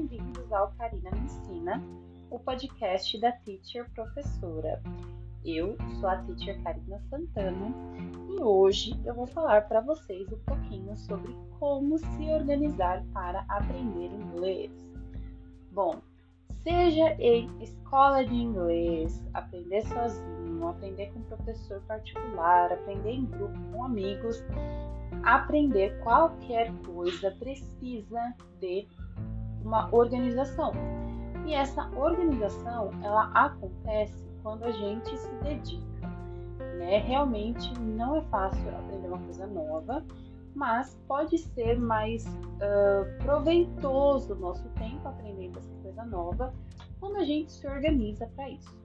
bem-vindos ao Karina Me Ensina, o podcast da Teacher Professora. Eu sou a Teacher Karina Santana e hoje eu vou falar para vocês um pouquinho sobre como se organizar para aprender inglês. Bom, seja em escola de inglês, aprender sozinho, aprender com professor particular, aprender em grupo com amigos, aprender qualquer coisa precisa de uma organização. E essa organização, ela acontece quando a gente se dedica. Né? Realmente não é fácil aprender uma coisa nova, mas pode ser mais uh, proveitoso o nosso tempo aprendendo essa coisa nova quando a gente se organiza para isso.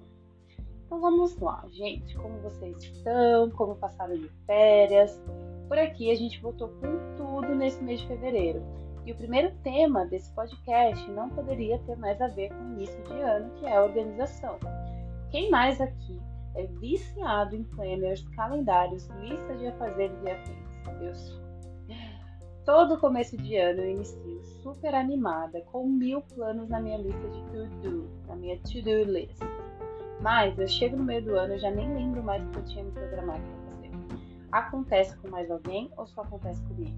Então vamos lá, gente, como vocês estão, como passaram de férias, por aqui a gente voltou com tudo nesse mês de fevereiro. E o primeiro tema desse podcast não poderia ter mais a ver com o início de ano, que é a organização. Quem mais aqui é viciado em planners, calendários, listas de afazeres e afins? Eu sou. Todo começo de ano eu inicio super animada, com mil planos na minha lista de to-do, na minha to-do list. Mas eu chego no meio do ano e já nem lembro mais o que eu tinha me programado Acontece com mais alguém ou só acontece comigo?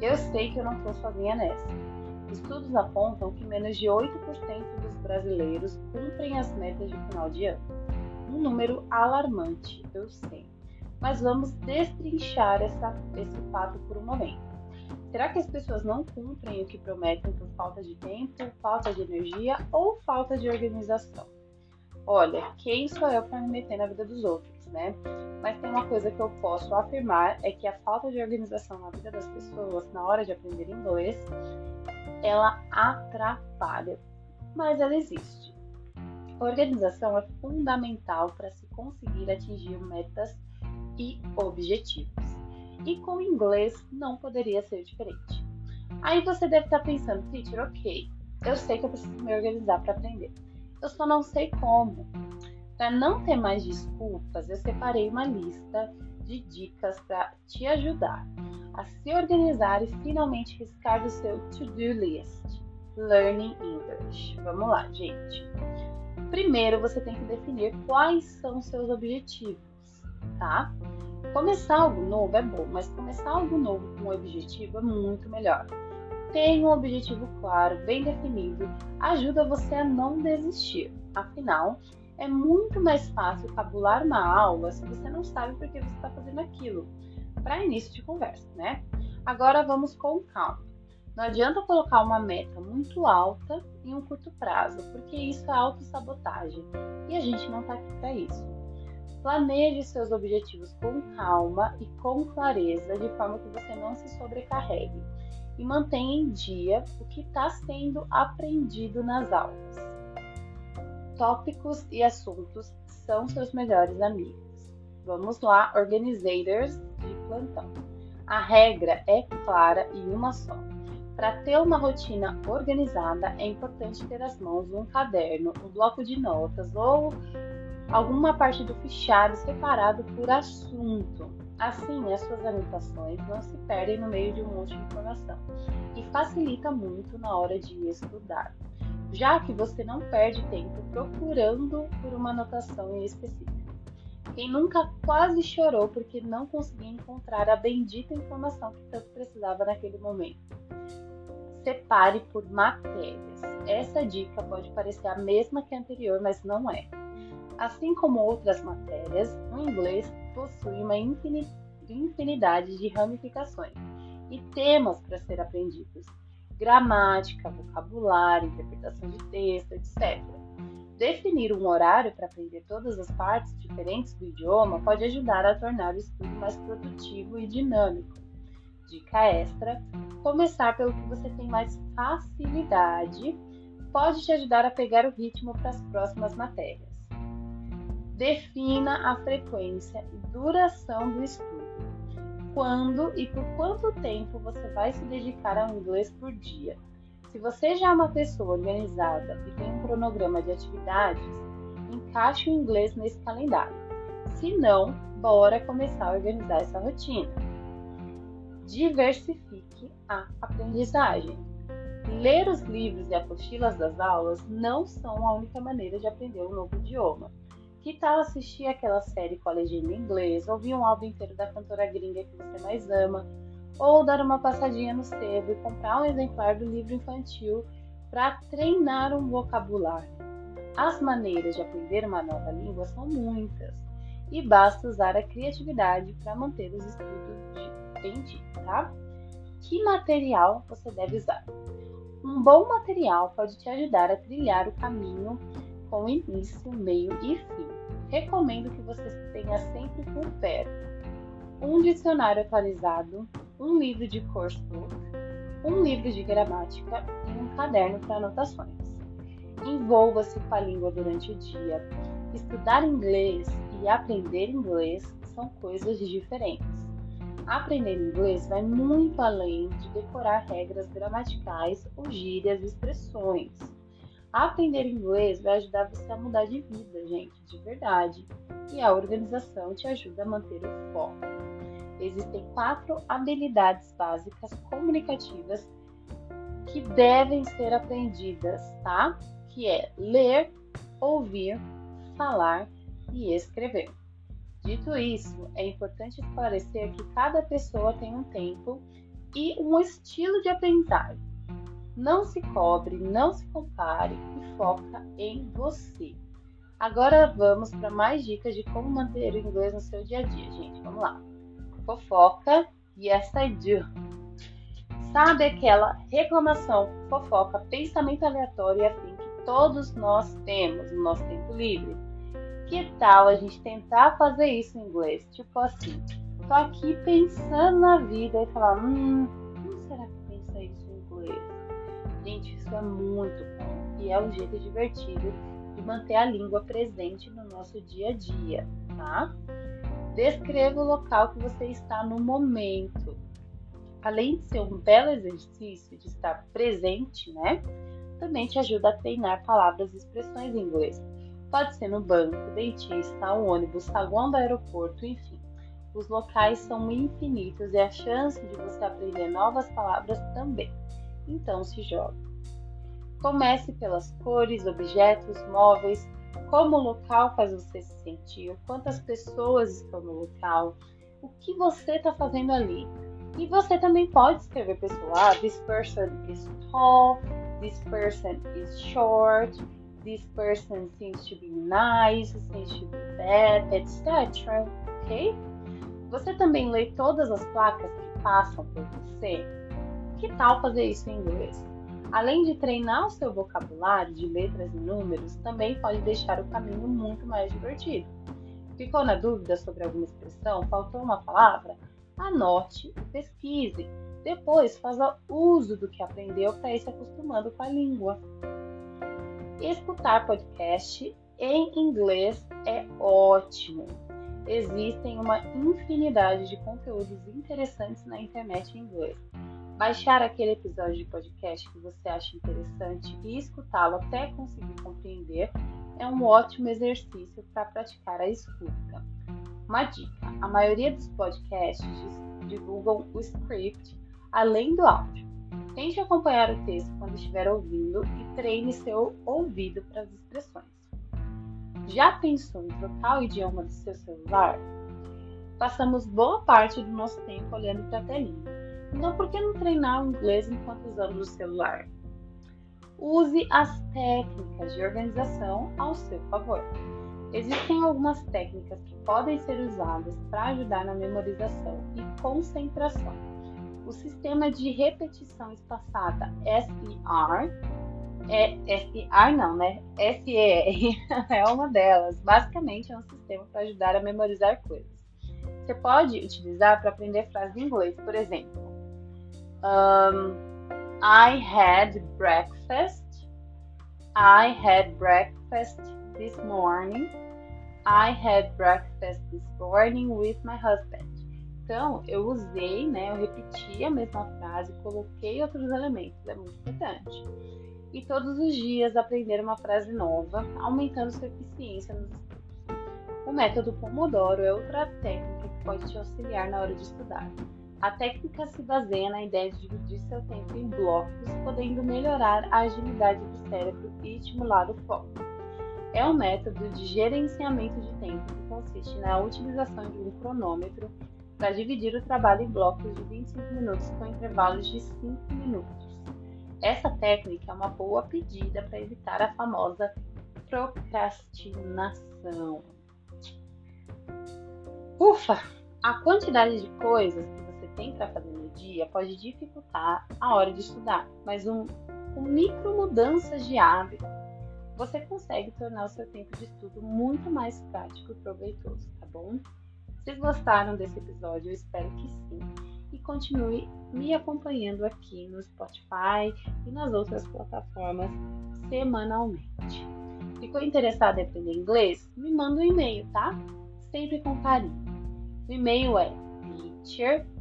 Eu sei que eu não estou sozinha nessa. Estudos apontam que menos de 8% dos brasileiros cumprem as metas de final de ano. Um número alarmante, eu sei. Mas vamos destrinchar essa, esse fato por um momento. Será que as pessoas não cumprem o que prometem por falta de tempo, falta de energia ou falta de organização? Olha, quem sou eu para me meter na vida dos outros, né? Mas tem uma coisa que eu posso afirmar é que a falta de organização na vida das pessoas na hora de aprender inglês, ela atrapalha, mas ela existe. Organização é fundamental para se conseguir atingir metas e objetivos. E com inglês não poderia ser diferente. Aí você deve estar pensando, teacher, ok, eu sei que eu preciso me organizar para aprender eu só não sei como. Para não ter mais desculpas, eu separei uma lista de dicas para te ajudar a se organizar e finalmente riscar do seu to-do list. Learning English. Vamos lá, gente. Primeiro, você tem que definir quais são seus objetivos, tá? Começar algo novo é bom, mas começar algo novo com um objetivo é muito melhor. Tenha um objetivo claro, bem definido, ajuda você a não desistir. Afinal, é muito mais fácil tabular uma aula se você não sabe por que você está fazendo aquilo, para início de conversa, né? Agora vamos com calma. Não adianta colocar uma meta muito alta em um curto prazo, porque isso é autossabotagem e a gente não está aqui para isso. Planeje seus objetivos com calma e com clareza, de forma que você não se sobrecarregue e mantenha em dia o que está sendo aprendido nas aulas. Tópicos e assuntos são seus melhores amigos. Vamos lá, organizers de plantão. A regra é clara e uma só. Para ter uma rotina organizada, é importante ter às mãos um caderno, um bloco de notas ou alguma parte do fichário separado por assunto. Assim, as suas anotações não se perdem no meio de um monte de informação e facilita muito na hora de estudar, já que você não perde tempo procurando por uma anotação em específico. Quem nunca quase chorou porque não conseguia encontrar a bendita informação que tanto precisava naquele momento? Separe por matérias. Essa dica pode parecer a mesma que a anterior, mas não é. Assim como outras matérias, o inglês possui uma infinidade de ramificações e temas para ser aprendidos: gramática, vocabulário, interpretação de texto, etc. Definir um horário para aprender todas as partes diferentes do idioma pode ajudar a tornar o estudo mais produtivo e dinâmico. Dica extra: começar pelo que você tem mais facilidade pode te ajudar a pegar o ritmo para as próximas matérias. Defina a frequência e duração do estudo. Quando e por quanto tempo você vai se dedicar ao inglês por dia? Se você já é uma pessoa organizada e tem um cronograma de atividades, encaixe o inglês nesse calendário. Se não, bora começar a organizar essa rotina. Diversifique a aprendizagem. Ler os livros e apostilas das aulas não são a única maneira de aprender um novo idioma. Que tal assistir aquela série com a legenda em inglês, ouvir um álbum inteiro da cantora gringa que você mais ama, ou dar uma passadinha no sebo e comprar um exemplar do livro infantil para treinar um vocabulário? As maneiras de aprender uma nova língua são muitas e basta usar a criatividade para manter os estudos dia, tá? Que material você deve usar? Um bom material pode te ajudar a trilhar o caminho com início, meio e fim. Recomendo que você tenha sempre por perto um dicionário atualizado, um livro de curso, um livro de gramática e um caderno para anotações. Envolva-se com a língua durante o dia. Estudar inglês e aprender inglês são coisas diferentes. Aprender inglês vai muito além de decorar regras gramaticais ou gírias e expressões. Aprender inglês vai ajudar você a mudar de vida, gente, de verdade. E a organização te ajuda a manter o foco. Existem quatro habilidades básicas comunicativas que devem ser aprendidas, tá? Que é ler, ouvir, falar e escrever. Dito isso, é importante esclarecer que cada pessoa tem um tempo e um estilo de aprendizagem. Não se cobre, não se compare e foca em você. Agora vamos para mais dicas de como manter o inglês no seu dia a dia, gente. Vamos lá. Fofoca, yes I do. Sabe aquela reclamação, fofoca, pensamento aleatório e assim que todos nós temos no nosso tempo livre? Que tal a gente tentar fazer isso em inglês? Tipo assim, tô aqui pensando na vida e falar, hum, Gente, isso é muito bom e é um jeito divertido de manter a língua presente no nosso dia a dia, tá? Descreva o local que você está no momento. Além de ser um belo exercício de estar presente, né? Também te ajuda a treinar palavras e expressões em inglês. Pode ser no banco, dentista, ônibus, saguão do aeroporto, enfim. Os locais são infinitos e a chance de você aprender novas palavras também. Então se joga. Comece pelas cores, objetos, móveis, como o local faz você se sentir, quantas pessoas estão no local, o que você está fazendo ali. E você também pode escrever pessoal, this person is tall, this person is short, this person seems to be nice, seems to be bad, etc. Ok? Você também lê todas as placas que passam por você? Que tal fazer isso em inglês? Além de treinar o seu vocabulário de letras e números, também pode deixar o caminho muito mais divertido. Ficou na dúvida sobre alguma expressão? Faltou uma palavra? Anote e pesquise. Depois, faça uso do que aprendeu para ir se acostumando com a língua. Escutar podcast em inglês é ótimo. Existem uma infinidade de conteúdos interessantes na internet em inglês. Baixar aquele episódio de podcast que você acha interessante e escutá-lo até conseguir compreender é um ótimo exercício para praticar a escuta. Uma dica: a maioria dos podcasts divulgam o script além do áudio. Tente acompanhar o texto quando estiver ouvindo e treine seu ouvido para as expressões. Já pensou em trocar o idioma do seu celular? Passamos boa parte do nosso tempo olhando para a telinha. Então, por que não treinar o inglês enquanto usamos o celular? Use as técnicas de organização ao seu favor. Existem algumas técnicas que podem ser usadas para ajudar na memorização e concentração o sistema de repetição espaçada SER, é SER não, né? SER é uma delas. Basicamente é um sistema para ajudar a memorizar coisas. Você pode utilizar para aprender frases em inglês, por exemplo. Um, I had breakfast. I had breakfast this morning. I had breakfast this morning with my husband. Então, eu usei, né, eu repeti a mesma frase, coloquei outros elementos, é muito importante. E todos os dias aprender uma frase nova, aumentando sua eficiência nos estudos. O método Pomodoro é outra técnica que pode te auxiliar na hora de estudar. A técnica se baseia na ideia de dividir seu tempo em blocos, podendo melhorar a agilidade do cérebro e estimular o foco. É um método de gerenciamento de tempo que consiste na utilização de um cronômetro para dividir o trabalho em blocos de 25 minutos com intervalos de 5 minutos. Essa técnica é uma boa pedida para evitar a famosa procrastinação. Ufa! A quantidade de coisas que tem para fazer no dia pode dificultar a hora de estudar, mas um, com micro mudanças de hábito, você consegue tornar o seu tempo de estudo muito mais prático e proveitoso, tá bom? Vocês gostaram desse episódio? Eu espero que sim. E continue me acompanhando aqui no Spotify e nas outras plataformas semanalmente. Ficou interessado em aprender inglês? Me manda um e-mail, tá? Sempre com carinho. O e-mail é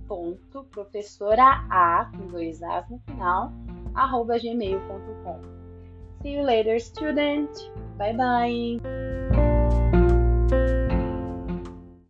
teacher.professoraa com dois As no final, arroba gmail.com. See you later, student! Bye bye!